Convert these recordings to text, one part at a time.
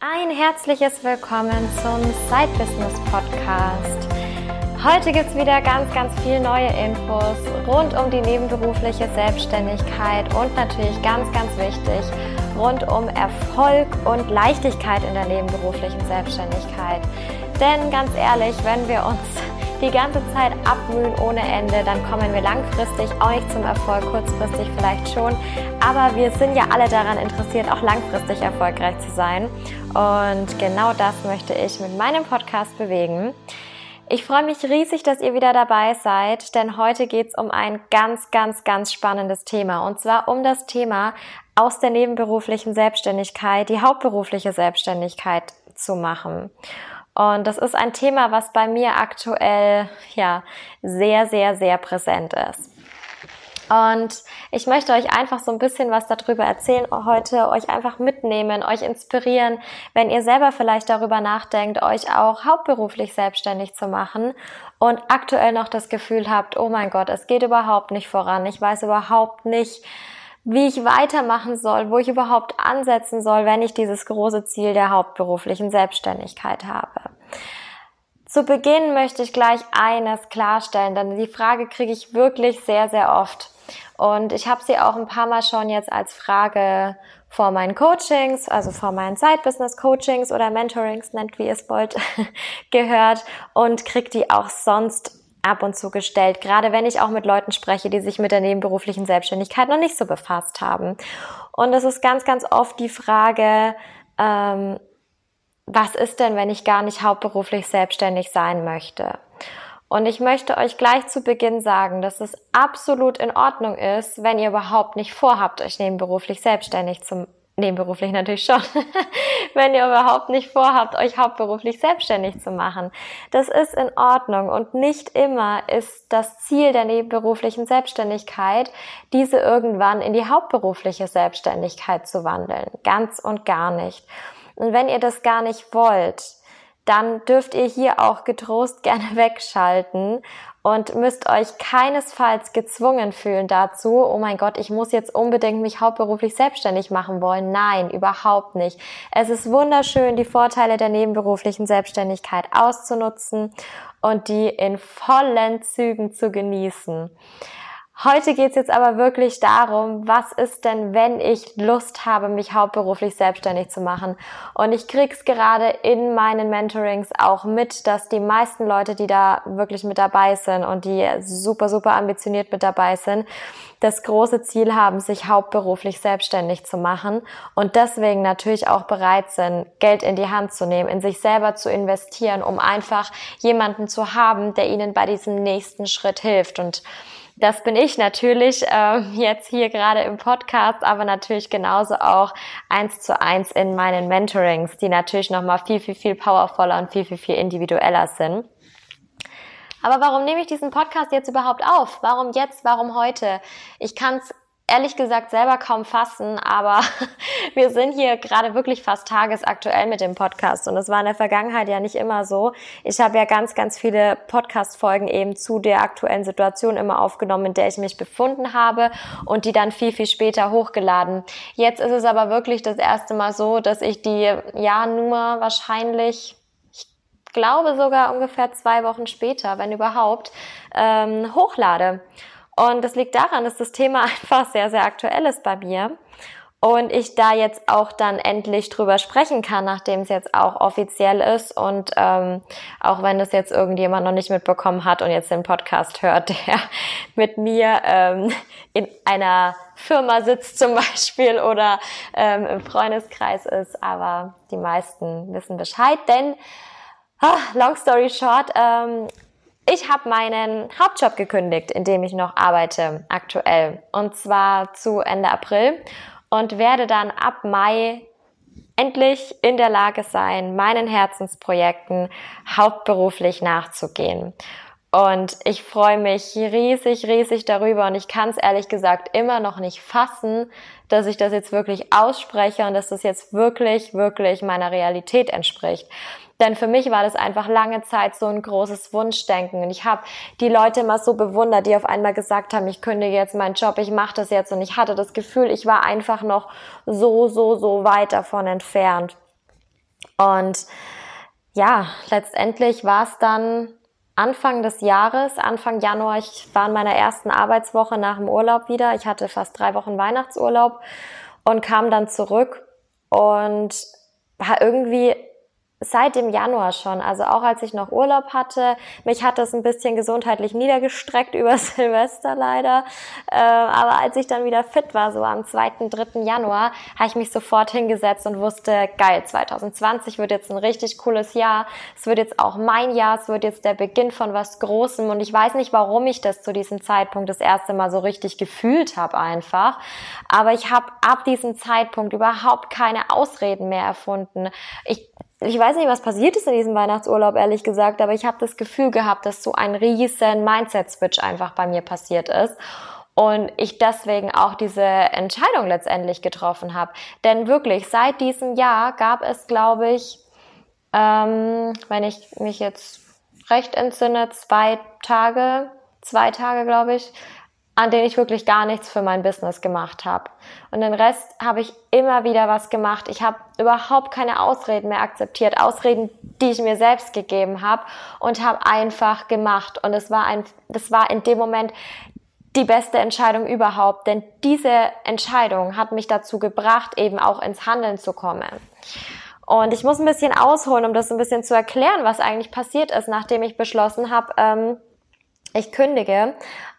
Ein herzliches Willkommen zum Side Business Podcast. Heute gibt es wieder ganz, ganz viel neue Infos rund um die nebenberufliche Selbstständigkeit und natürlich ganz, ganz wichtig rund um Erfolg und Leichtigkeit in der nebenberuflichen Selbstständigkeit. Denn ganz ehrlich, wenn wir uns die ganze Zeit abmühen ohne Ende, dann kommen wir langfristig auch nicht zum Erfolg, kurzfristig vielleicht schon. Aber wir sind ja alle daran interessiert, auch langfristig erfolgreich zu sein. Und genau das möchte ich mit meinem Podcast bewegen. Ich freue mich riesig, dass ihr wieder dabei seid, denn heute geht es um ein ganz, ganz, ganz spannendes Thema. Und zwar um das Thema aus der nebenberuflichen Selbstständigkeit die hauptberufliche Selbstständigkeit zu machen. Und das ist ein Thema, was bei mir aktuell ja sehr, sehr, sehr präsent ist. Und ich möchte euch einfach so ein bisschen was darüber erzählen heute, euch einfach mitnehmen, euch inspirieren, wenn ihr selber vielleicht darüber nachdenkt, euch auch hauptberuflich selbstständig zu machen und aktuell noch das Gefühl habt, oh mein Gott, es geht überhaupt nicht voran, ich weiß überhaupt nicht, wie ich weitermachen soll, wo ich überhaupt ansetzen soll, wenn ich dieses große Ziel der hauptberuflichen Selbstständigkeit habe. Zu Beginn möchte ich gleich eines klarstellen, denn die Frage kriege ich wirklich sehr, sehr oft. Und ich habe sie auch ein paar Mal schon jetzt als Frage vor meinen Coachings, also vor meinen Side-Business-Coachings oder Mentorings, nennt wie ihr es wollt, gehört und kriege die auch sonst ab und zu gestellt, gerade wenn ich auch mit Leuten spreche, die sich mit der nebenberuflichen Selbstständigkeit noch nicht so befasst haben. Und es ist ganz, ganz oft die Frage, ähm, was ist denn, wenn ich gar nicht hauptberuflich selbstständig sein möchte? Und ich möchte euch gleich zu Beginn sagen, dass es absolut in Ordnung ist, wenn ihr überhaupt nicht vorhabt, euch nebenberuflich selbstständig zu nebenberuflich natürlich schon, wenn ihr überhaupt nicht vorhabt, euch hauptberuflich selbstständig zu machen. Das ist in Ordnung und nicht immer ist das Ziel der nebenberuflichen Selbstständigkeit, diese irgendwann in die hauptberufliche Selbstständigkeit zu wandeln. Ganz und gar nicht. Und wenn ihr das gar nicht wollt, dann dürft ihr hier auch getrost gerne wegschalten und müsst euch keinesfalls gezwungen fühlen dazu, oh mein Gott, ich muss jetzt unbedingt mich hauptberuflich selbstständig machen wollen. Nein, überhaupt nicht. Es ist wunderschön, die Vorteile der nebenberuflichen Selbstständigkeit auszunutzen und die in vollen Zügen zu genießen. Heute geht's jetzt aber wirklich darum, was ist denn, wenn ich Lust habe, mich hauptberuflich selbstständig zu machen? Und ich krieg's gerade in meinen Mentorings auch mit, dass die meisten Leute, die da wirklich mit dabei sind und die super, super ambitioniert mit dabei sind, das große Ziel haben, sich hauptberuflich selbstständig zu machen und deswegen natürlich auch bereit sind, Geld in die Hand zu nehmen, in sich selber zu investieren, um einfach jemanden zu haben, der ihnen bei diesem nächsten Schritt hilft. Und das bin ich natürlich äh, jetzt hier gerade im Podcast, aber natürlich genauso auch eins zu eins in meinen Mentorings, die natürlich nochmal viel, viel, viel powervoller und viel, viel, viel individueller sind. Aber warum nehme ich diesen Podcast jetzt überhaupt auf? Warum jetzt? Warum heute? Ich kann es ehrlich gesagt selber kaum fassen, aber wir sind hier gerade wirklich fast tagesaktuell mit dem Podcast und es war in der Vergangenheit ja nicht immer so. Ich habe ja ganz, ganz viele Podcast-Folgen eben zu der aktuellen Situation immer aufgenommen, in der ich mich befunden habe und die dann viel, viel später hochgeladen. Jetzt ist es aber wirklich das erste Mal so, dass ich die ja nur wahrscheinlich ich glaube sogar ungefähr zwei Wochen später, wenn überhaupt, ähm, hochlade. Und das liegt daran, dass das Thema einfach sehr, sehr aktuell ist bei mir. Und ich da jetzt auch dann endlich drüber sprechen kann, nachdem es jetzt auch offiziell ist und ähm, auch wenn das jetzt irgendjemand noch nicht mitbekommen hat und jetzt den Podcast hört, der mit mir ähm, in einer Firma sitzt zum Beispiel oder ähm, im Freundeskreis ist, aber die meisten wissen Bescheid, denn ah, long story short, ähm, ich habe meinen Hauptjob gekündigt, in dem ich noch arbeite aktuell. Und zwar zu Ende April und werde dann ab Mai endlich in der Lage sein, meinen Herzensprojekten hauptberuflich nachzugehen. Und ich freue mich riesig, riesig darüber und ich kann es ehrlich gesagt immer noch nicht fassen, dass ich das jetzt wirklich ausspreche und dass das jetzt wirklich, wirklich meiner Realität entspricht. Denn für mich war das einfach lange Zeit so ein großes Wunschdenken. Und ich habe die Leute immer so bewundert, die auf einmal gesagt haben, ich kündige jetzt meinen Job, ich mache das jetzt. Und ich hatte das Gefühl, ich war einfach noch so, so, so weit davon entfernt. Und ja, letztendlich war es dann Anfang des Jahres, Anfang Januar, ich war in meiner ersten Arbeitswoche nach dem Urlaub wieder. Ich hatte fast drei Wochen Weihnachtsurlaub und kam dann zurück und war irgendwie seit dem Januar schon, also auch als ich noch Urlaub hatte. Mich hat das ein bisschen gesundheitlich niedergestreckt über Silvester leider. Äh, aber als ich dann wieder fit war, so am 2., 3. Januar, habe ich mich sofort hingesetzt und wusste, geil, 2020 wird jetzt ein richtig cooles Jahr. Es wird jetzt auch mein Jahr, es wird jetzt der Beginn von was Großem. Und ich weiß nicht, warum ich das zu diesem Zeitpunkt das erste Mal so richtig gefühlt habe einfach. Aber ich habe ab diesem Zeitpunkt überhaupt keine Ausreden mehr erfunden. Ich ich weiß nicht, was passiert ist in diesem Weihnachtsurlaub, ehrlich gesagt, aber ich habe das Gefühl gehabt, dass so ein riesen Mindset-Switch einfach bei mir passiert ist. Und ich deswegen auch diese Entscheidung letztendlich getroffen habe. Denn wirklich, seit diesem Jahr gab es, glaube ich, ähm, wenn ich mich jetzt recht entsinne, zwei Tage, zwei Tage, glaube ich, an denen ich wirklich gar nichts für mein Business gemacht habe. Und den Rest habe ich immer wieder was gemacht. Ich habe überhaupt keine Ausreden mehr akzeptiert, Ausreden, die ich mir selbst gegeben habe und habe einfach gemacht. Und es war ein, das war in dem Moment die beste Entscheidung überhaupt, denn diese Entscheidung hat mich dazu gebracht, eben auch ins Handeln zu kommen. Und ich muss ein bisschen ausholen, um das ein bisschen zu erklären, was eigentlich passiert ist, nachdem ich beschlossen habe, ähm, ich kündige.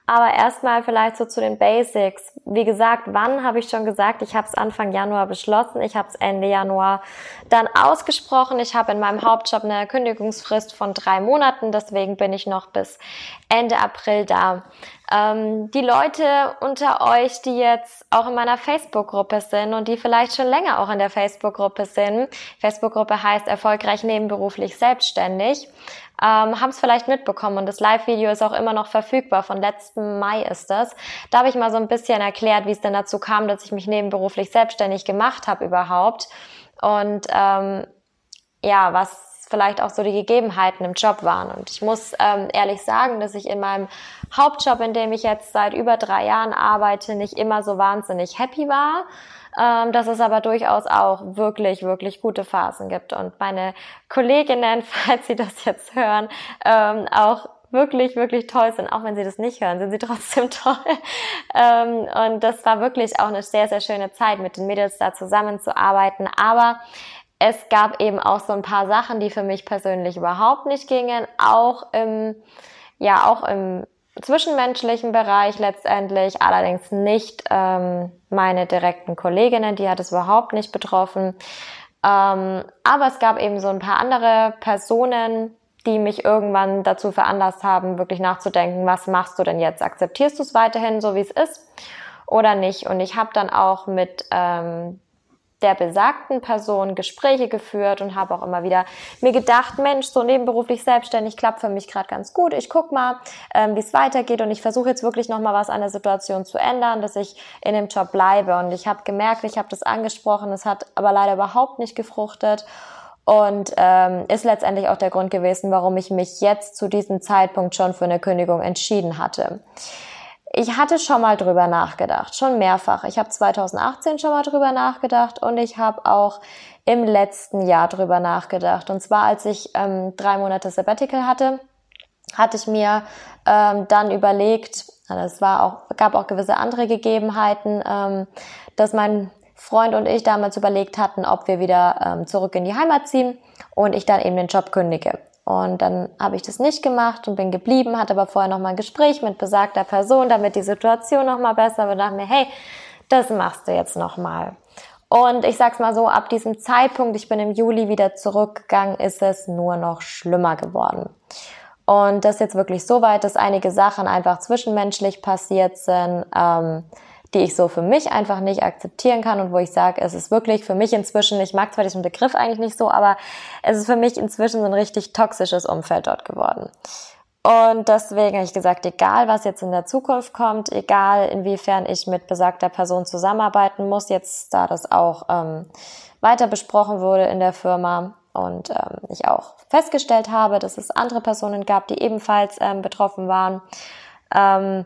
Aber erstmal vielleicht so zu den Basics. Wie gesagt, wann habe ich schon gesagt? Ich habe es Anfang Januar beschlossen. Ich habe es Ende Januar dann ausgesprochen. Ich habe in meinem Hauptjob eine Kündigungsfrist von drei Monaten. Deswegen bin ich noch bis Ende April da. Ähm, die Leute unter euch, die jetzt auch in meiner Facebook-Gruppe sind und die vielleicht schon länger auch in der Facebook-Gruppe sind. Facebook-Gruppe heißt erfolgreich nebenberuflich selbstständig ähm, haben es vielleicht mitbekommen und das Live-Video ist auch immer noch verfügbar. Von letzten Mai ist das. Da habe ich mal so ein bisschen erklärt, wie es denn dazu kam, dass ich mich nebenberuflich selbstständig gemacht habe überhaupt und ähm, ja, was vielleicht auch so die Gegebenheiten im Job waren. Und ich muss ähm, ehrlich sagen, dass ich in meinem Hauptjob, in dem ich jetzt seit über drei Jahren arbeite, nicht immer so wahnsinnig happy war ähm, dass es aber durchaus auch wirklich, wirklich gute Phasen gibt. Und meine Kolleginnen, falls Sie das jetzt hören, ähm, auch wirklich, wirklich toll sind. Auch wenn sie das nicht hören, sind sie trotzdem toll. Ähm, und das war wirklich auch eine sehr, sehr schöne Zeit, mit den Mädels da zusammenzuarbeiten. Aber es gab eben auch so ein paar Sachen, die für mich persönlich überhaupt nicht gingen. Auch im, ja, auch im zwischenmenschlichen Bereich letztendlich, allerdings nicht ähm, meine direkten Kolleginnen, die hat es überhaupt nicht betroffen. Ähm, aber es gab eben so ein paar andere Personen, die mich irgendwann dazu veranlasst haben, wirklich nachzudenken, was machst du denn jetzt? Akzeptierst du es weiterhin so, wie es ist oder nicht? Und ich habe dann auch mit ähm, der besagten Person Gespräche geführt und habe auch immer wieder mir gedacht, Mensch, so nebenberuflich selbstständig klappt für mich gerade ganz gut. Ich guck mal, ähm, wie es weitergeht und ich versuche jetzt wirklich noch mal was an der Situation zu ändern, dass ich in dem Job bleibe. Und ich habe gemerkt, ich habe das angesprochen, es hat aber leider überhaupt nicht gefruchtet und ähm, ist letztendlich auch der Grund gewesen, warum ich mich jetzt zu diesem Zeitpunkt schon für eine Kündigung entschieden hatte. Ich hatte schon mal drüber nachgedacht, schon mehrfach. Ich habe 2018 schon mal drüber nachgedacht und ich habe auch im letzten Jahr drüber nachgedacht. Und zwar, als ich ähm, drei Monate Sabbatical hatte, hatte ich mir ähm, dann überlegt, es war auch, gab auch gewisse andere Gegebenheiten, ähm, dass mein Freund und ich damals überlegt hatten, ob wir wieder ähm, zurück in die Heimat ziehen und ich dann eben den Job kündige. Und dann habe ich das nicht gemacht und bin geblieben, hatte aber vorher noch mal ein Gespräch mit besagter Person, damit die Situation noch mal besser wird. Dachte mir, hey, das machst du jetzt noch mal. Und ich sag's mal so, ab diesem Zeitpunkt, ich bin im Juli wieder zurückgegangen, ist es nur noch schlimmer geworden. Und das jetzt wirklich so weit, dass einige Sachen einfach zwischenmenschlich passiert sind. Ähm, die ich so für mich einfach nicht akzeptieren kann und wo ich sage, es ist wirklich für mich inzwischen, ich mag zwar diesen Begriff eigentlich nicht so, aber es ist für mich inzwischen so ein richtig toxisches Umfeld dort geworden. Und deswegen habe ich gesagt, egal was jetzt in der Zukunft kommt, egal inwiefern ich mit besagter Person zusammenarbeiten muss, jetzt da das auch ähm, weiter besprochen wurde in der Firma und ähm, ich auch festgestellt habe, dass es andere Personen gab, die ebenfalls ähm, betroffen waren, ähm,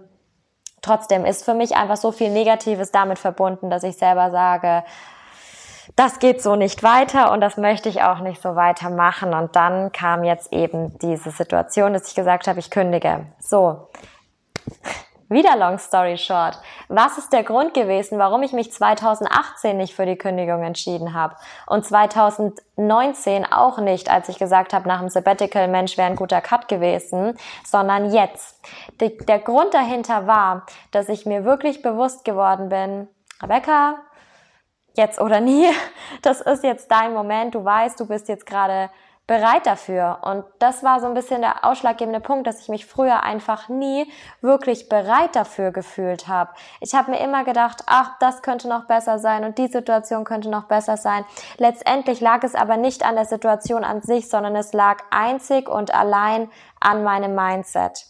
Trotzdem ist für mich einfach so viel Negatives damit verbunden, dass ich selber sage, das geht so nicht weiter und das möchte ich auch nicht so weitermachen. Und dann kam jetzt eben diese Situation, dass ich gesagt habe, ich kündige. So. Wieder long story short. Was ist der Grund gewesen, warum ich mich 2018 nicht für die Kündigung entschieden habe und 2019 auch nicht, als ich gesagt habe, nach dem Sabbatical, Mensch, wäre ein guter Cut gewesen, sondern jetzt. der Grund dahinter war, dass ich mir wirklich bewusst geworden bin, Rebecca, jetzt oder nie. Das ist jetzt dein Moment. Du weißt, du bist jetzt gerade bereit dafür. Und das war so ein bisschen der ausschlaggebende Punkt, dass ich mich früher einfach nie wirklich bereit dafür gefühlt habe. Ich habe mir immer gedacht, ach, das könnte noch besser sein und die Situation könnte noch besser sein. Letztendlich lag es aber nicht an der Situation an sich, sondern es lag einzig und allein an meinem Mindset.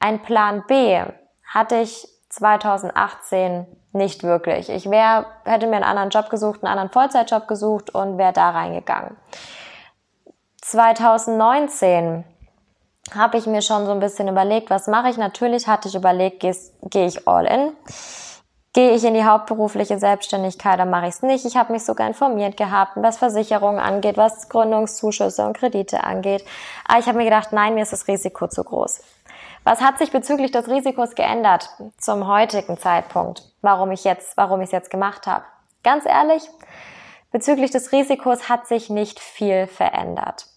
Ein Plan B hatte ich 2018 nicht wirklich. Ich wäre, hätte mir einen anderen Job gesucht, einen anderen Vollzeitjob gesucht und wäre da reingegangen. 2019 habe ich mir schon so ein bisschen überlegt, was mache ich. Natürlich hatte ich überlegt, gehe ich all in. Gehe ich in die hauptberufliche Selbstständigkeit, dann mache ich es nicht. Ich habe mich sogar informiert gehabt, was Versicherungen angeht, was Gründungszuschüsse und Kredite angeht. Aber ich habe mir gedacht, nein, mir ist das Risiko zu groß. Was hat sich bezüglich des Risikos geändert zum heutigen Zeitpunkt? Warum ich jetzt, warum ich es jetzt gemacht habe? Ganz ehrlich, bezüglich des Risikos hat sich nicht viel verändert.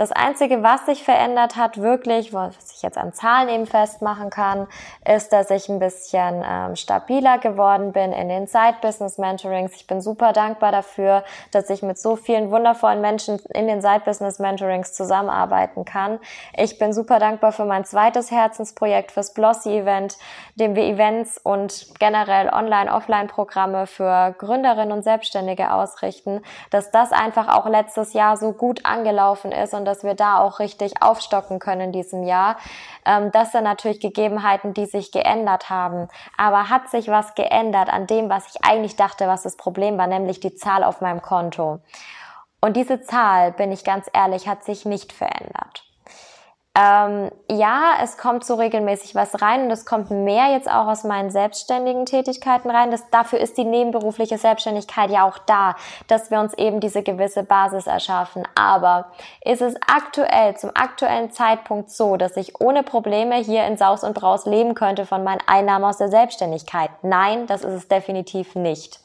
Das Einzige, was sich verändert hat, wirklich, was ich jetzt an Zahlen eben festmachen kann, ist, dass ich ein bisschen ähm, stabiler geworden bin in den Side-Business-Mentorings. Ich bin super dankbar dafür, dass ich mit so vielen wundervollen Menschen in den Side-Business-Mentorings zusammenarbeiten kann. Ich bin super dankbar für mein zweites Herzensprojekt, fürs Blossy-Event, dem wir Events und generell Online-Offline-Programme für Gründerinnen und Selbstständige ausrichten, dass das einfach auch letztes Jahr so gut angelaufen ist und dass wir da auch richtig aufstocken können in diesem Jahr. Ähm, das sind natürlich Gegebenheiten, die sich geändert haben. Aber hat sich was geändert an dem, was ich eigentlich dachte, was das Problem war, nämlich die Zahl auf meinem Konto? Und diese Zahl, bin ich ganz ehrlich, hat sich nicht verändert. Ähm, ja, es kommt so regelmäßig was rein und es kommt mehr jetzt auch aus meinen selbstständigen Tätigkeiten rein. Das, dafür ist die nebenberufliche Selbstständigkeit ja auch da, dass wir uns eben diese gewisse Basis erschaffen. Aber ist es aktuell, zum aktuellen Zeitpunkt so, dass ich ohne Probleme hier in Saus und Braus leben könnte von meinen Einnahmen aus der Selbstständigkeit? Nein, das ist es definitiv nicht.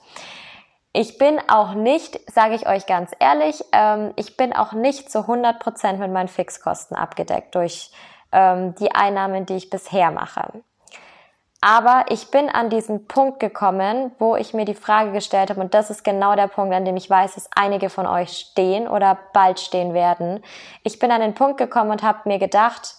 Ich bin auch nicht, sage ich euch ganz ehrlich, ähm, ich bin auch nicht zu 100 Prozent mit meinen Fixkosten abgedeckt durch ähm, die Einnahmen, die ich bisher mache. Aber ich bin an diesen Punkt gekommen, wo ich mir die Frage gestellt habe, und das ist genau der Punkt, an dem ich weiß, dass einige von euch stehen oder bald stehen werden. Ich bin an den Punkt gekommen und habe mir gedacht,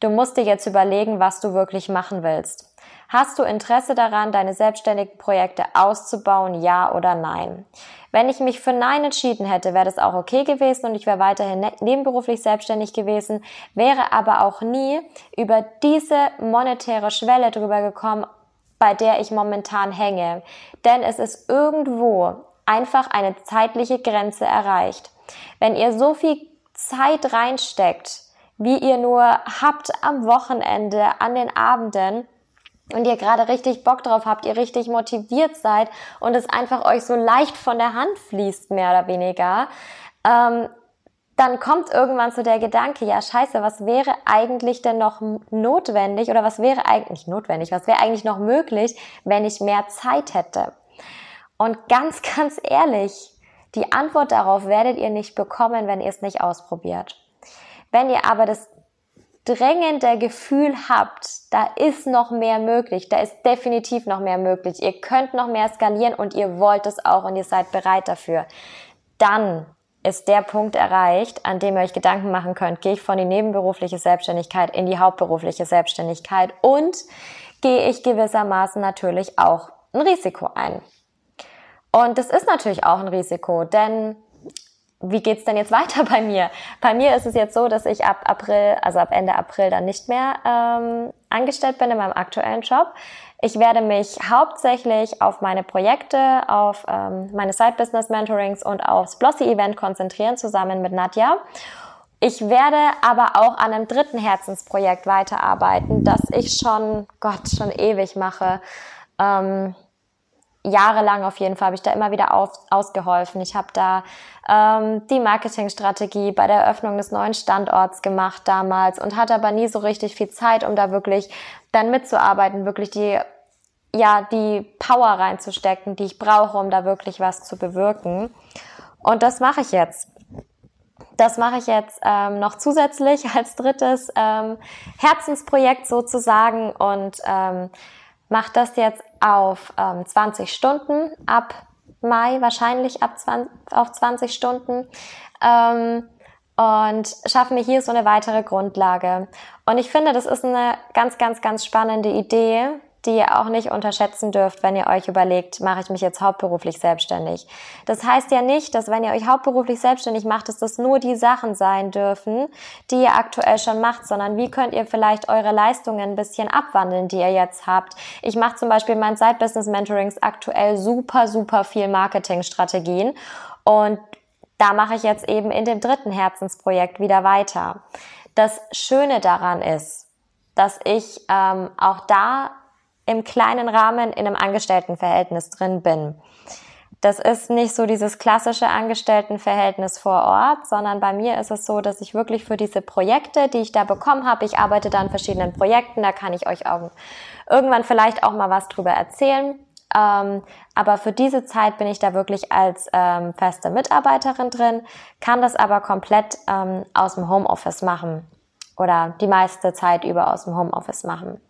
du musst dir jetzt überlegen, was du wirklich machen willst. Hast du Interesse daran, deine selbstständigen Projekte auszubauen, ja oder nein? Wenn ich mich für Nein entschieden hätte, wäre das auch okay gewesen und ich wäre weiterhin ne-, nebenberuflich selbstständig gewesen, wäre aber auch nie über diese monetäre Schwelle drüber gekommen, bei der ich momentan hänge. Denn es ist irgendwo einfach eine zeitliche Grenze erreicht. Wenn ihr so viel Zeit reinsteckt, wie ihr nur habt am Wochenende, an den Abenden, und ihr gerade richtig Bock drauf habt, ihr richtig motiviert seid und es einfach euch so leicht von der Hand fließt, mehr oder weniger, ähm, dann kommt irgendwann so der Gedanke, ja scheiße, was wäre eigentlich denn noch notwendig oder was wäre eigentlich notwendig, was wäre eigentlich noch möglich, wenn ich mehr Zeit hätte? Und ganz, ganz ehrlich, die Antwort darauf werdet ihr nicht bekommen, wenn ihr es nicht ausprobiert. Wenn ihr aber das drängende Gefühl habt, da ist noch mehr möglich, da ist definitiv noch mehr möglich, ihr könnt noch mehr skalieren und ihr wollt es auch und ihr seid bereit dafür, dann ist der Punkt erreicht, an dem ihr euch Gedanken machen könnt, gehe ich von die nebenberufliche Selbstständigkeit in die hauptberufliche Selbstständigkeit? Und gehe ich gewissermaßen natürlich auch ein Risiko ein. Und das ist natürlich auch ein Risiko, denn wie geht's denn jetzt weiter bei mir? Bei mir ist es jetzt so, dass ich ab April, also ab Ende April dann nicht mehr ähm, angestellt bin in meinem aktuellen Job. Ich werde mich hauptsächlich auf meine Projekte, auf ähm, meine Side-Business-Mentorings und aufs Blossy-Event konzentrieren, zusammen mit Nadja. Ich werde aber auch an einem dritten Herzensprojekt weiterarbeiten, das ich schon, Gott, schon ewig mache. Ähm, jahrelang auf jeden Fall habe ich da immer wieder auf, ausgeholfen. Ich habe da ähm, die Marketingstrategie bei der Eröffnung des neuen Standorts gemacht damals und hatte aber nie so richtig viel Zeit, um da wirklich dann mitzuarbeiten, wirklich die ja die Power reinzustecken, die ich brauche, um da wirklich was zu bewirken. Und das mache ich jetzt. Das mache ich jetzt ähm, noch zusätzlich als drittes ähm, Herzensprojekt sozusagen und ähm, mache das jetzt auf ähm, 20 Stunden ab Mai, wahrscheinlich ab 20, auf 20 Stunden. Ähm, und schaffe mir hier so eine weitere Grundlage. Und ich finde, das ist eine ganz, ganz, ganz spannende Idee, die ihr auch nicht unterschätzen dürft, wenn ihr euch überlegt, mache ich mich jetzt hauptberuflich selbstständig. Das heißt ja nicht, dass wenn ihr euch hauptberuflich selbstständig macht, dass das nur die Sachen sein dürfen, die ihr aktuell schon macht, sondern wie könnt ihr vielleicht eure Leistungen ein bisschen abwandeln, die ihr jetzt habt. Ich mache zum Beispiel mein Side-Business-Mentorings aktuell super, super viel Marketingstrategien und da mache ich jetzt eben in dem dritten Herzensprojekt wieder weiter. Das Schöne daran ist, dass ich ähm, auch da im kleinen Rahmen in einem Angestelltenverhältnis drin bin. Das ist nicht so dieses klassische Angestelltenverhältnis vor Ort, sondern bei mir ist es so, dass ich wirklich für diese Projekte, die ich da bekommen habe, ich arbeite da an verschiedenen Projekten, da kann ich euch auch irgendwann vielleicht auch mal was drüber erzählen. Ähm, aber für diese Zeit bin ich da wirklich als ähm, feste Mitarbeiterin drin, kann das aber komplett ähm, aus dem Homeoffice machen oder die meiste Zeit über aus dem Homeoffice machen.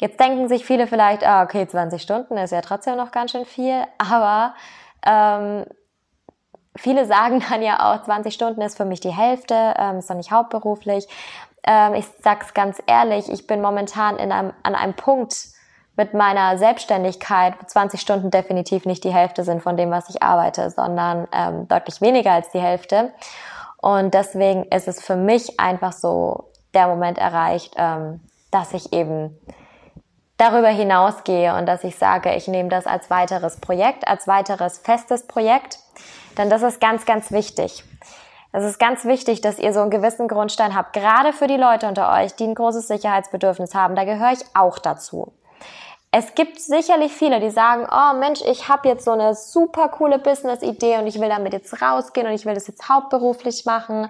Jetzt denken sich viele vielleicht, ah, okay, 20 Stunden ist ja trotzdem noch ganz schön viel, aber ähm, viele sagen dann ja auch, 20 Stunden ist für mich die Hälfte, ähm, ist doch nicht hauptberuflich. Ähm, ich sag's ganz ehrlich, ich bin momentan in einem, an einem Punkt mit meiner Selbstständigkeit, 20 Stunden definitiv nicht die Hälfte sind von dem, was ich arbeite, sondern ähm, deutlich weniger als die Hälfte. Und deswegen ist es für mich einfach so der Moment erreicht, ähm, dass ich eben darüber hinausgehe und dass ich sage, ich nehme das als weiteres Projekt, als weiteres festes Projekt, denn das ist ganz, ganz wichtig. Es ist ganz wichtig, dass ihr so einen gewissen Grundstein habt, gerade für die Leute unter euch, die ein großes Sicherheitsbedürfnis haben. Da gehöre ich auch dazu. Es gibt sicherlich viele, die sagen, oh Mensch, ich habe jetzt so eine super coole Business-Idee und ich will damit jetzt rausgehen und ich will das jetzt hauptberuflich machen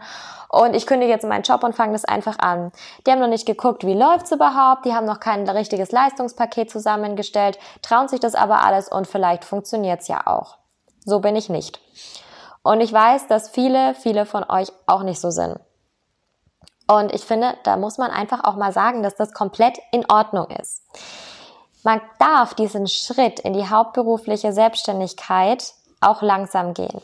und ich kündige jetzt meinen Job und fange das einfach an. Die haben noch nicht geguckt, wie läuft's überhaupt, die haben noch kein richtiges Leistungspaket zusammengestellt, trauen sich das aber alles und vielleicht funktioniert's ja auch. So bin ich nicht. Und ich weiß, dass viele, viele von euch auch nicht so sind. Und ich finde, da muss man einfach auch mal sagen, dass das komplett in Ordnung ist. Man darf diesen Schritt in die hauptberufliche Selbstständigkeit auch langsam gehen.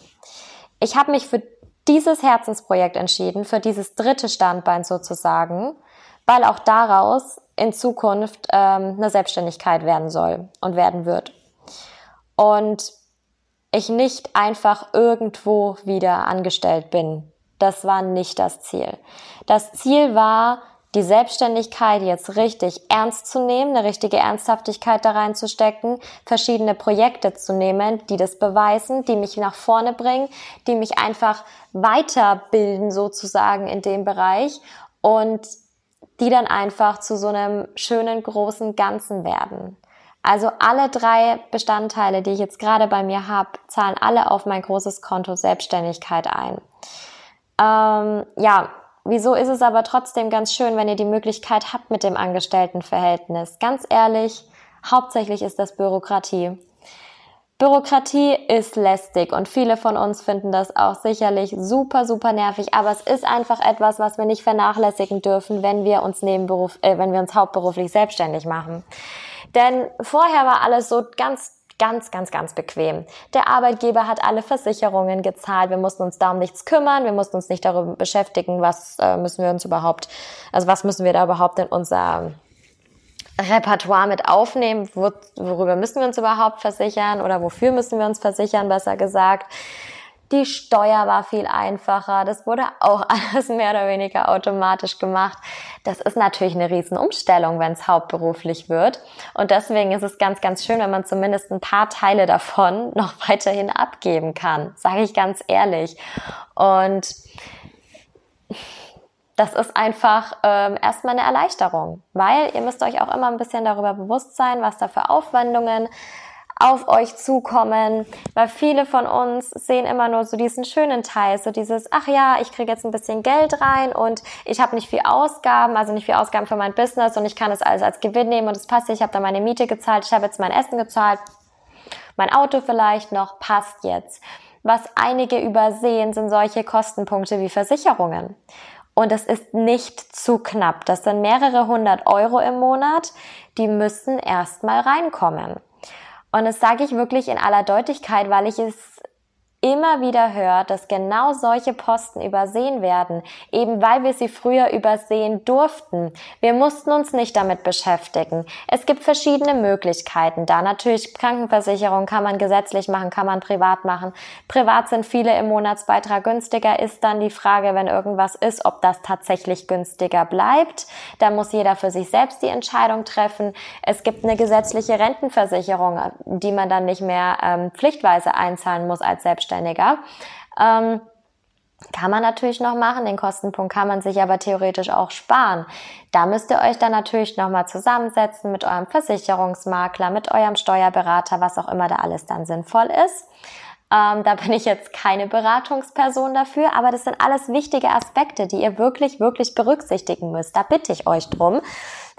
Ich habe mich für dieses Herzensprojekt entschieden, für dieses dritte Standbein sozusagen, weil auch daraus in Zukunft ähm, eine Selbstständigkeit werden soll und werden wird. Und ich nicht einfach irgendwo wieder angestellt bin. Das war nicht das Ziel. Das Ziel war, die Selbstständigkeit jetzt richtig ernst zu nehmen, eine richtige Ernsthaftigkeit da reinzustecken, verschiedene Projekte zu nehmen, die das beweisen, die mich nach vorne bringen, die mich einfach weiterbilden sozusagen in dem Bereich und die dann einfach zu so einem schönen großen Ganzen werden. Also alle drei Bestandteile, die ich jetzt gerade bei mir habe, zahlen alle auf mein großes Konto Selbstständigkeit ein. Ähm, ja, Wieso ist es aber trotzdem ganz schön, wenn ihr die Möglichkeit habt mit dem Angestelltenverhältnis? Ganz ehrlich, hauptsächlich ist das Bürokratie. Bürokratie ist lästig und viele von uns finden das auch sicherlich super, super nervig, aber es ist einfach etwas, was wir nicht vernachlässigen dürfen, wenn wir uns nebenberuf, äh, wenn wir uns hauptberuflich selbstständig machen. Denn vorher war alles so ganz ganz, ganz, ganz bequem. Der Arbeitgeber hat alle Versicherungen gezahlt. Wir mussten uns da um nichts kümmern. Wir mussten uns nicht darüber beschäftigen, was äh, müssen wir uns überhaupt, also was müssen wir da überhaupt in unser Repertoire mit aufnehmen. Wor worüber müssen wir uns überhaupt versichern oder wofür müssen wir uns versichern, besser gesagt. Die Steuer war viel einfacher. Das wurde auch alles mehr oder weniger automatisch gemacht. Das ist natürlich eine Riesenumstellung, wenn es hauptberuflich wird. Und deswegen ist es ganz, ganz schön, wenn man zumindest ein paar Teile davon noch weiterhin abgeben kann. Sage ich ganz ehrlich. Und das ist einfach ähm, erstmal eine Erleichterung, weil ihr müsst euch auch immer ein bisschen darüber bewusst sein, was da für Aufwendungen auf euch zukommen, weil viele von uns sehen immer nur so diesen schönen Teil, so dieses, ach ja, ich kriege jetzt ein bisschen Geld rein und ich habe nicht viel Ausgaben, also nicht viel Ausgaben für mein Business und ich kann es alles als Gewinn nehmen und es passt, ich habe da meine Miete gezahlt, ich habe jetzt mein Essen gezahlt, mein Auto vielleicht noch, passt jetzt. Was einige übersehen, sind solche Kostenpunkte wie Versicherungen. Und es ist nicht zu knapp. Das sind mehrere hundert Euro im Monat, die müssen erstmal reinkommen. Und das sage ich wirklich in aller Deutlichkeit, weil ich es immer wieder hört, dass genau solche Posten übersehen werden, eben weil wir sie früher übersehen durften. Wir mussten uns nicht damit beschäftigen. Es gibt verschiedene Möglichkeiten da. Natürlich Krankenversicherung kann man gesetzlich machen, kann man privat machen. Privat sind viele im Monatsbeitrag günstiger. Ist dann die Frage, wenn irgendwas ist, ob das tatsächlich günstiger bleibt. Da muss jeder für sich selbst die Entscheidung treffen. Es gibt eine gesetzliche Rentenversicherung, die man dann nicht mehr ähm, pflichtweise einzahlen muss als Selbstständiger. Selbstständiger. Ähm, kann man natürlich noch machen, den Kostenpunkt kann man sich aber theoretisch auch sparen. Da müsst ihr euch dann natürlich nochmal zusammensetzen mit eurem Versicherungsmakler, mit eurem Steuerberater, was auch immer da alles dann sinnvoll ist. Ähm, da bin ich jetzt keine Beratungsperson dafür, aber das sind alles wichtige Aspekte, die ihr wirklich, wirklich berücksichtigen müsst. Da bitte ich euch drum,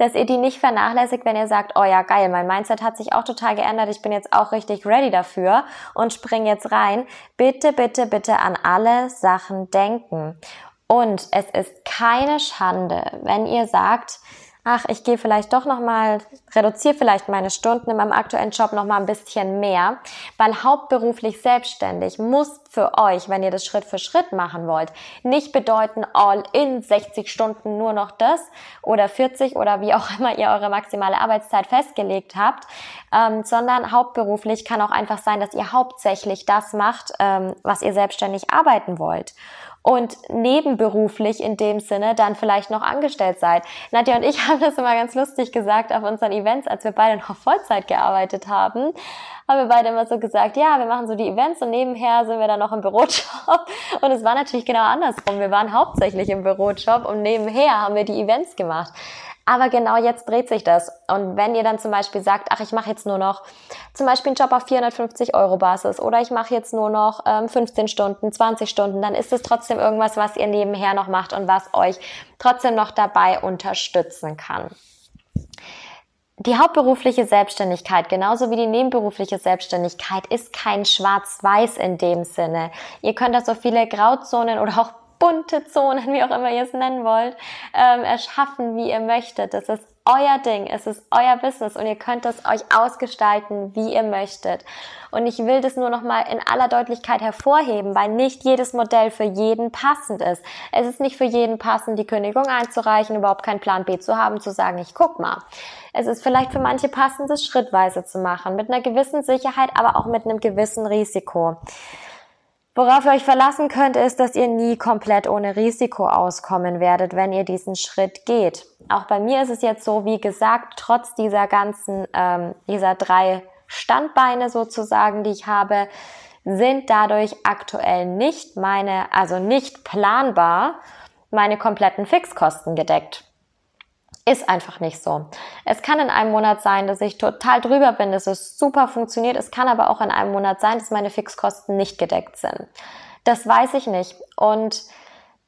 dass ihr die nicht vernachlässigt, wenn ihr sagt, oh ja, geil, mein Mindset hat sich auch total geändert, ich bin jetzt auch richtig ready dafür und spring jetzt rein. Bitte, bitte, bitte an alle Sachen denken. Und es ist keine Schande, wenn ihr sagt, ach, ich gehe vielleicht doch noch mal, reduziere vielleicht meine Stunden in meinem aktuellen Job noch mal ein bisschen mehr, weil hauptberuflich selbstständig muss für euch, wenn ihr das Schritt für Schritt machen wollt, nicht bedeuten all in 60 Stunden nur noch das oder 40 oder wie auch immer ihr eure maximale Arbeitszeit festgelegt habt, ähm, sondern hauptberuflich kann auch einfach sein, dass ihr hauptsächlich das macht, ähm, was ihr selbstständig arbeiten wollt und nebenberuflich in dem Sinne dann vielleicht noch angestellt seid. Nadja und ich haben das immer ganz lustig gesagt auf unseren Events, als wir beide noch Vollzeit gearbeitet haben, haben wir beide immer so gesagt, ja, wir machen so die Events und nebenher sind wir dann noch im Bürojob. Und es war natürlich genau andersrum. Wir waren hauptsächlich im Bürojob und nebenher haben wir die Events gemacht. Aber genau jetzt dreht sich das. Und wenn ihr dann zum Beispiel sagt, ach, ich mache jetzt nur noch zum Beispiel einen Job auf 450 Euro Basis oder ich mache jetzt nur noch ähm, 15 Stunden, 20 Stunden, dann ist es trotzdem irgendwas, was ihr nebenher noch macht und was euch trotzdem noch dabei unterstützen kann. Die hauptberufliche Selbstständigkeit, genauso wie die nebenberufliche Selbstständigkeit, ist kein Schwarz-Weiß in dem Sinne. Ihr könnt da so viele Grauzonen oder auch bunte Zonen, wie auch immer ihr es nennen wollt, ähm, erschaffen, wie ihr möchtet. Das ist euer Ding, es ist euer Business und ihr könnt es euch ausgestalten, wie ihr möchtet. Und ich will das nur noch mal in aller Deutlichkeit hervorheben, weil nicht jedes Modell für jeden passend ist. Es ist nicht für jeden passend, die Kündigung einzureichen, überhaupt keinen Plan B zu haben, zu sagen, ich guck mal. Es ist vielleicht für manche passend, das schrittweise zu machen, mit einer gewissen Sicherheit, aber auch mit einem gewissen Risiko. Worauf ihr euch verlassen könnt, ist, dass ihr nie komplett ohne Risiko auskommen werdet, wenn ihr diesen Schritt geht. Auch bei mir ist es jetzt so, wie gesagt, trotz dieser ganzen, ähm, dieser drei Standbeine sozusagen, die ich habe, sind dadurch aktuell nicht meine, also nicht planbar meine kompletten Fixkosten gedeckt. Ist einfach nicht so. Es kann in einem Monat sein, dass ich total drüber bin, dass es super funktioniert. Es kann aber auch in einem Monat sein, dass meine Fixkosten nicht gedeckt sind. Das weiß ich nicht. Und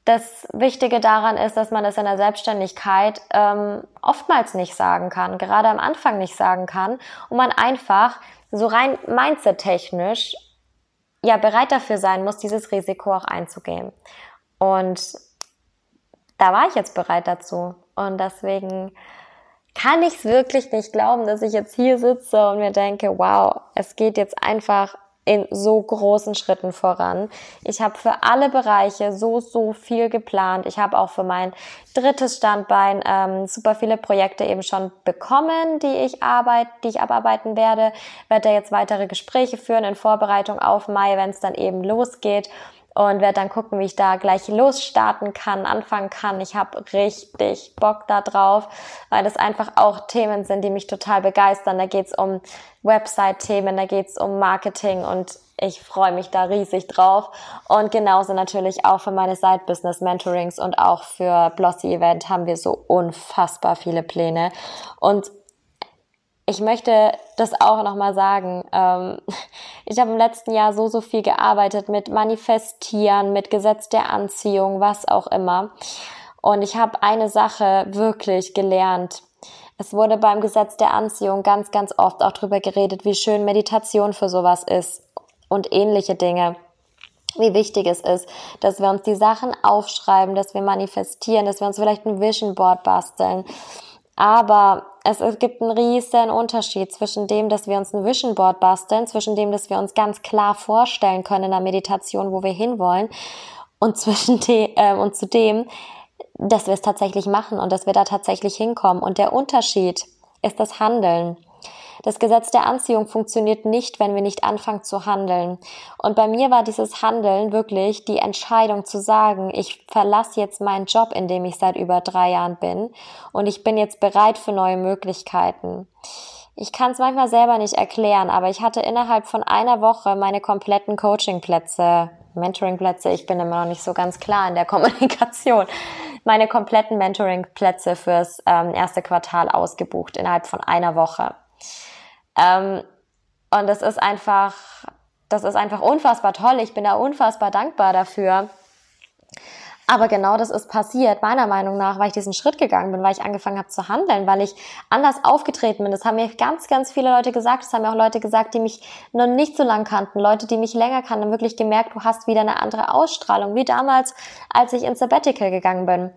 das Wichtige daran ist, dass man das in der Selbstständigkeit ähm, oftmals nicht sagen kann, gerade am Anfang nicht sagen kann und man einfach so rein mindset-technisch ja bereit dafür sein muss, dieses Risiko auch einzugehen. Und da war ich jetzt bereit dazu. Und deswegen kann ich es wirklich nicht glauben, dass ich jetzt hier sitze und mir denke, wow, es geht jetzt einfach in so großen Schritten voran. Ich habe für alle Bereiche so, so viel geplant. Ich habe auch für mein drittes Standbein ähm, super viele Projekte eben schon bekommen, die ich arbeite, die ich abarbeiten werde. Werde jetzt weitere Gespräche führen in Vorbereitung auf Mai, wenn es dann eben losgeht und werde dann gucken, wie ich da gleich losstarten kann, anfangen kann. Ich habe richtig Bock da drauf, weil das einfach auch Themen sind, die mich total begeistern. Da geht's um Website-Themen, da geht's um Marketing und ich freue mich da riesig drauf. Und genauso natürlich auch für meine Side-Business-Mentorings und auch für Blossy Event haben wir so unfassbar viele Pläne. Und ich möchte das auch nochmal sagen. Ähm, ich habe im letzten Jahr so, so viel gearbeitet mit Manifestieren, mit Gesetz der Anziehung, was auch immer. Und ich habe eine Sache wirklich gelernt. Es wurde beim Gesetz der Anziehung ganz, ganz oft auch drüber geredet, wie schön Meditation für sowas ist und ähnliche Dinge. Wie wichtig es ist, dass wir uns die Sachen aufschreiben, dass wir manifestieren, dass wir uns vielleicht ein Vision Board basteln, aber es, es gibt einen riesen Unterschied zwischen dem, dass wir uns ein Vision Board basteln, zwischen dem, dass wir uns ganz klar vorstellen können in der Meditation, wo wir hinwollen, und zwischen dem, äh, und zu dem, dass wir es tatsächlich machen und dass wir da tatsächlich hinkommen. Und der Unterschied ist das Handeln. Das Gesetz der Anziehung funktioniert nicht, wenn wir nicht anfangen zu handeln. Und bei mir war dieses Handeln wirklich die Entscheidung zu sagen, ich verlasse jetzt meinen Job, in dem ich seit über drei Jahren bin, und ich bin jetzt bereit für neue Möglichkeiten. Ich kann es manchmal selber nicht erklären, aber ich hatte innerhalb von einer Woche meine kompletten Coachingplätze, Mentoringplätze, ich bin immer noch nicht so ganz klar in der Kommunikation, meine kompletten Mentoringplätze fürs ähm, erste Quartal ausgebucht innerhalb von einer Woche. Ähm, und das ist einfach, das ist einfach unfassbar toll. Ich bin da unfassbar dankbar dafür. Aber genau das ist passiert, meiner Meinung nach, weil ich diesen Schritt gegangen bin, weil ich angefangen habe zu handeln, weil ich anders aufgetreten bin. Das haben mir ganz, ganz viele Leute gesagt. Das haben mir auch Leute gesagt, die mich noch nicht so lang kannten. Leute, die mich länger kannten, haben wirklich gemerkt, du hast wieder eine andere Ausstrahlung, wie damals, als ich ins Sabbatical gegangen bin.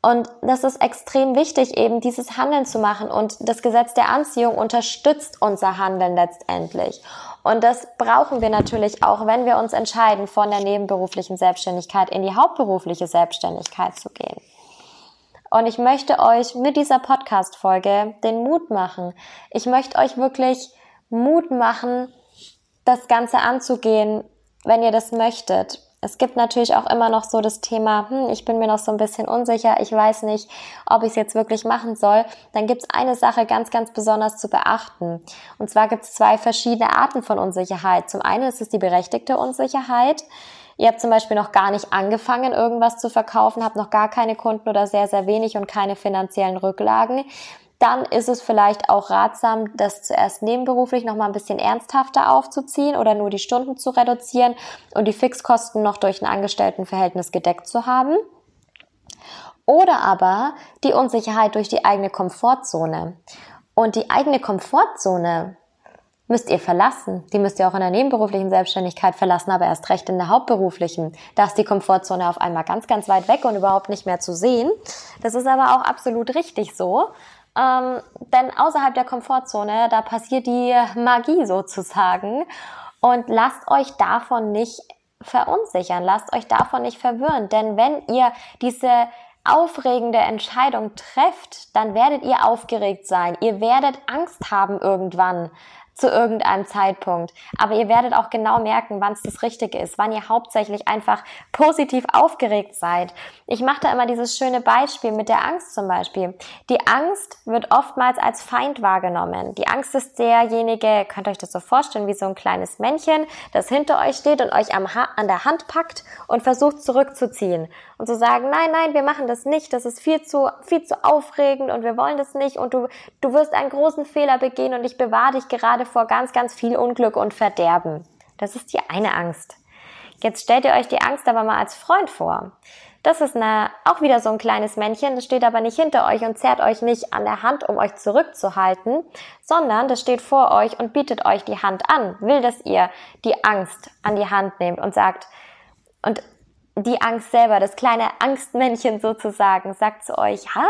Und das ist extrem wichtig, eben dieses Handeln zu machen. Und das Gesetz der Anziehung unterstützt unser Handeln letztendlich. Und das brauchen wir natürlich auch, wenn wir uns entscheiden, von der nebenberuflichen Selbstständigkeit in die hauptberufliche Selbstständigkeit zu gehen. Und ich möchte euch mit dieser Podcast-Folge den Mut machen. Ich möchte euch wirklich Mut machen, das Ganze anzugehen, wenn ihr das möchtet es gibt natürlich auch immer noch so das Thema, hm, ich bin mir noch so ein bisschen unsicher, ich weiß nicht, ob ich es jetzt wirklich machen soll. Dann gibt es eine Sache ganz, ganz besonders zu beachten. Und zwar gibt es zwei verschiedene Arten von Unsicherheit. Zum einen ist es die berechtigte Unsicherheit. Ihr habt zum Beispiel noch gar nicht angefangen, irgendwas zu verkaufen, habt noch gar keine Kunden oder sehr, sehr wenig und keine finanziellen Rücklagen dann ist es vielleicht auch ratsam, das zuerst nebenberuflich noch mal ein bisschen ernsthafter aufzuziehen oder nur die Stunden zu reduzieren und die Fixkosten noch durch ein Angestelltenverhältnis gedeckt zu haben. Oder aber die Unsicherheit durch die eigene Komfortzone. Und die eigene Komfortzone müsst ihr verlassen. Die müsst ihr auch in der nebenberuflichen Selbstständigkeit verlassen, aber erst recht in der hauptberuflichen. Da ist die Komfortzone auf einmal ganz, ganz weit weg und überhaupt nicht mehr zu sehen. Das ist aber auch absolut richtig so. Ähm, denn außerhalb der Komfortzone, da passiert die Magie sozusagen. Und lasst euch davon nicht verunsichern, lasst euch davon nicht verwirren. Denn wenn ihr diese aufregende Entscheidung trefft, dann werdet ihr aufgeregt sein. Ihr werdet Angst haben irgendwann zu irgendeinem Zeitpunkt. Aber ihr werdet auch genau merken, wann es das Richtige ist, wann ihr hauptsächlich einfach positiv aufgeregt seid. Ich mache da immer dieses schöne Beispiel mit der Angst zum Beispiel. Die Angst wird oftmals als Feind wahrgenommen. Die Angst ist derjenige, könnt ihr euch das so vorstellen, wie so ein kleines Männchen, das hinter euch steht und euch am ha an der Hand packt und versucht zurückzuziehen und zu sagen, nein, nein, wir machen das nicht, das ist viel zu, viel zu aufregend und wir wollen das nicht und du, du wirst einen großen Fehler begehen und ich bewahre dich gerade vor ganz, ganz viel Unglück und Verderben. Das ist die eine Angst. Jetzt stellt ihr euch die Angst aber mal als Freund vor. Das ist eine, auch wieder so ein kleines Männchen, das steht aber nicht hinter euch und zerrt euch nicht an der Hand, um euch zurückzuhalten, sondern das steht vor euch und bietet euch die Hand an, will, dass ihr die Angst an die Hand nehmt und sagt, und die Angst selber, das kleine Angstmännchen sozusagen, sagt zu euch, ja,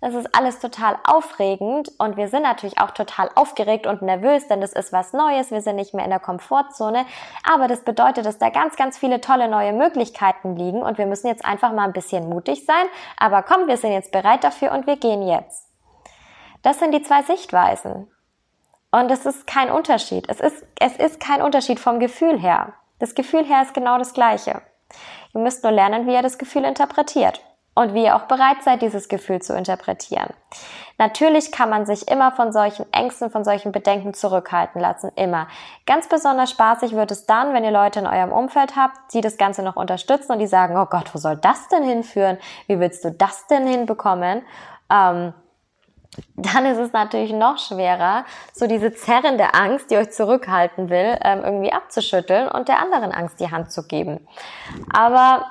das ist alles total aufregend und wir sind natürlich auch total aufgeregt und nervös, denn das ist was Neues, wir sind nicht mehr in der Komfortzone, aber das bedeutet, dass da ganz, ganz viele tolle neue Möglichkeiten liegen und wir müssen jetzt einfach mal ein bisschen mutig sein, aber komm, wir sind jetzt bereit dafür und wir gehen jetzt. Das sind die zwei Sichtweisen. Und es ist kein Unterschied. Es ist, es ist kein Unterschied vom Gefühl her. Das Gefühl her ist genau das gleiche. Ihr müsst nur lernen, wie ihr das Gefühl interpretiert und wie ihr auch bereit seid, dieses Gefühl zu interpretieren. Natürlich kann man sich immer von solchen Ängsten, von solchen Bedenken zurückhalten lassen, immer. Ganz besonders spaßig wird es dann, wenn ihr Leute in eurem Umfeld habt, die das Ganze noch unterstützen und die sagen, oh Gott, wo soll das denn hinführen? Wie willst du das denn hinbekommen? Ähm, dann ist es natürlich noch schwerer, so diese zerrende Angst, die euch zurückhalten will, ähm, irgendwie abzuschütteln und der anderen Angst die Hand zu geben. Aber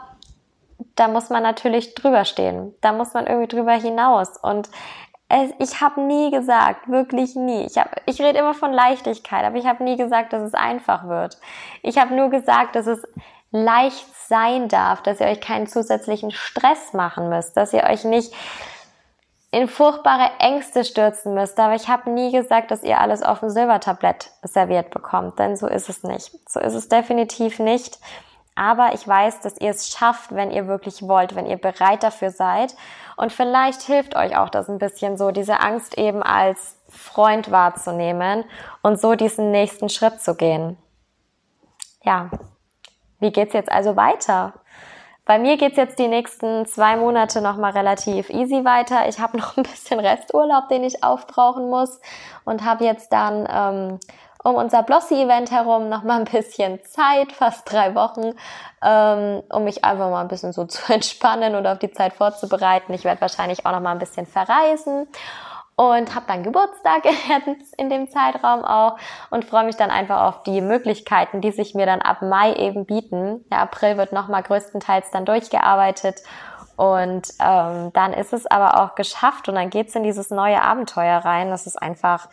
da muss man natürlich drüber stehen. Da muss man irgendwie drüber hinaus. Und ich habe nie gesagt, wirklich nie. Ich, hab, ich rede immer von Leichtigkeit, aber ich habe nie gesagt, dass es einfach wird. Ich habe nur gesagt, dass es leicht sein darf, dass ihr euch keinen zusätzlichen Stress machen müsst, dass ihr euch nicht in furchtbare Ängste stürzen müsst. Aber ich habe nie gesagt, dass ihr alles auf dem Silbertablett serviert bekommt, denn so ist es nicht. So ist es definitiv nicht. Aber ich weiß, dass ihr es schafft, wenn ihr wirklich wollt, wenn ihr bereit dafür seid. Und vielleicht hilft euch auch das ein bisschen so, diese Angst eben als Freund wahrzunehmen und so diesen nächsten Schritt zu gehen. Ja, wie geht's jetzt also weiter? Bei mir geht's jetzt die nächsten zwei Monate nochmal relativ easy weiter. Ich habe noch ein bisschen Resturlaub, den ich aufbrauchen muss und habe jetzt dann ähm, um unser Blossy-Event herum nochmal ein bisschen Zeit, fast drei Wochen, ähm, um mich einfach mal ein bisschen so zu entspannen und auf die Zeit vorzubereiten. Ich werde wahrscheinlich auch nochmal ein bisschen verreisen und habe dann Geburtstag in dem Zeitraum auch und freue mich dann einfach auf die Möglichkeiten, die sich mir dann ab Mai eben bieten. Der April wird nochmal größtenteils dann durchgearbeitet und ähm, dann ist es aber auch geschafft und dann geht's in dieses neue Abenteuer rein. Das ist einfach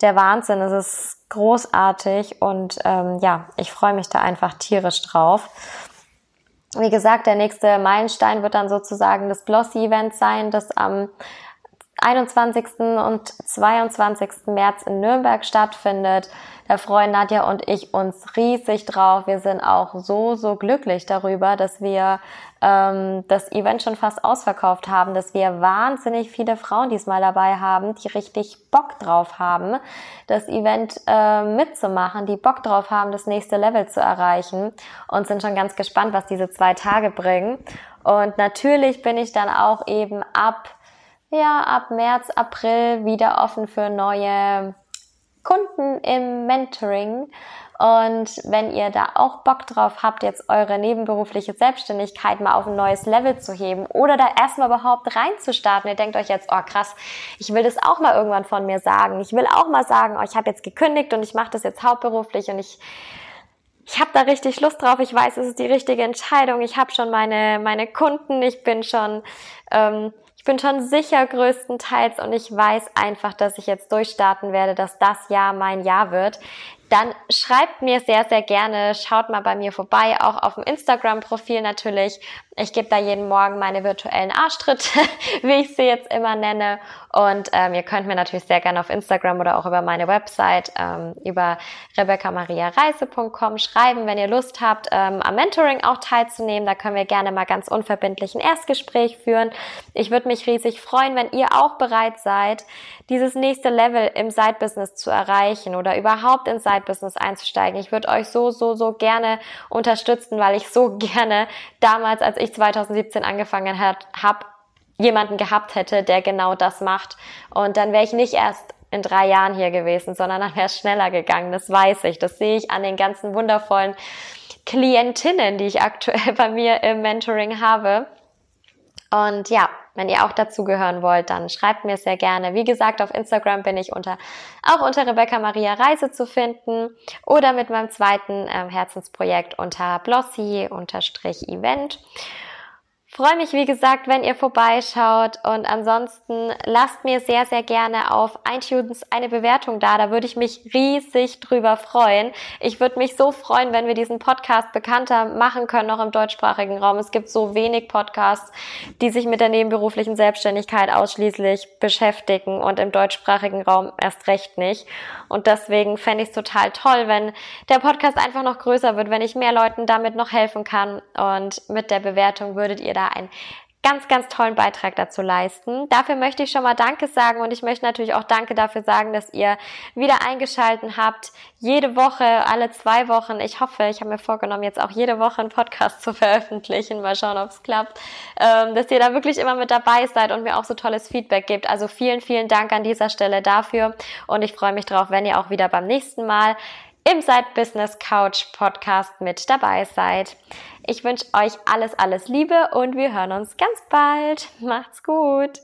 der Wahnsinn. Es ist großartig und ähm, ja, ich freue mich da einfach tierisch drauf. Wie gesagt, der nächste Meilenstein wird dann sozusagen das Blossy-Event sein, das am 21. und 22. März in Nürnberg stattfindet. Da freuen Nadja und ich uns riesig drauf. Wir sind auch so, so glücklich darüber, dass wir ähm, das Event schon fast ausverkauft haben, dass wir wahnsinnig viele Frauen diesmal dabei haben, die richtig Bock drauf haben, das Event äh, mitzumachen, die Bock drauf haben, das nächste Level zu erreichen und sind schon ganz gespannt, was diese zwei Tage bringen. Und natürlich bin ich dann auch eben ab ja ab März, April wieder offen für neue Kunden im Mentoring. Und wenn ihr da auch Bock drauf habt, jetzt eure nebenberufliche Selbstständigkeit mal auf ein neues Level zu heben oder da erstmal überhaupt reinzustarten, ihr denkt euch jetzt, oh krass, ich will das auch mal irgendwann von mir sagen. Ich will auch mal sagen, oh, ich habe jetzt gekündigt und ich mache das jetzt hauptberuflich und ich ich habe da richtig Lust drauf. Ich weiß, es ist die richtige Entscheidung. Ich habe schon meine meine Kunden. Ich bin schon ähm, ich bin schon sicher größtenteils und ich weiß einfach, dass ich jetzt durchstarten werde, dass das Jahr mein Jahr wird dann schreibt mir sehr, sehr gerne, schaut mal bei mir vorbei, auch auf dem Instagram-Profil natürlich. Ich gebe da jeden Morgen meine virtuellen Arschtritte, wie ich sie jetzt immer nenne. Und ähm, ihr könnt mir natürlich sehr gerne auf Instagram oder auch über meine Website ähm, über rebecca-maria-reise.com schreiben, wenn ihr Lust habt, ähm, am Mentoring auch teilzunehmen. Da können wir gerne mal ganz unverbindlich ein Erstgespräch führen. Ich würde mich riesig freuen, wenn ihr auch bereit seid, dieses nächste Level im Side-Business zu erreichen oder überhaupt ins Side-Business einzusteigen. Ich würde euch so, so, so gerne unterstützen, weil ich so gerne damals, als ich 2017 angefangen habe, jemanden gehabt hätte, der genau das macht. Und dann wäre ich nicht erst in drei Jahren hier gewesen, sondern dann wäre es schneller gegangen. Das weiß ich. Das sehe ich an den ganzen wundervollen Klientinnen, die ich aktuell bei mir im Mentoring habe. Und ja, wenn ihr auch dazu gehören wollt, dann schreibt mir sehr gerne. Wie gesagt, auf Instagram bin ich unter, auch unter Rebecca Maria Reise zu finden oder mit meinem zweiten äh, Herzensprojekt unter Blossy-Event. Freue mich, wie gesagt, wenn ihr vorbeischaut und ansonsten lasst mir sehr, sehr gerne auf iTunes eine Bewertung da. Da würde ich mich riesig drüber freuen. Ich würde mich so freuen, wenn wir diesen Podcast bekannter machen können, noch im deutschsprachigen Raum. Es gibt so wenig Podcasts, die sich mit der nebenberuflichen Selbstständigkeit ausschließlich beschäftigen und im deutschsprachigen Raum erst recht nicht. Und deswegen fände ich es total toll, wenn der Podcast einfach noch größer wird, wenn ich mehr Leuten damit noch helfen kann. Und mit der Bewertung würdet ihr da einen ganz, ganz tollen Beitrag dazu leisten. Dafür möchte ich schon mal Danke sagen und ich möchte natürlich auch Danke dafür sagen, dass ihr wieder eingeschalten habt. Jede Woche, alle zwei Wochen. Ich hoffe, ich habe mir vorgenommen, jetzt auch jede Woche einen Podcast zu veröffentlichen. Mal schauen, ob es klappt. Ähm, dass ihr da wirklich immer mit dabei seid und mir auch so tolles Feedback gebt. Also vielen, vielen Dank an dieser Stelle dafür und ich freue mich drauf, wenn ihr auch wieder beim nächsten Mal im Side Business Couch Podcast mit dabei seid. Ich wünsche euch alles, alles Liebe und wir hören uns ganz bald. Macht's gut.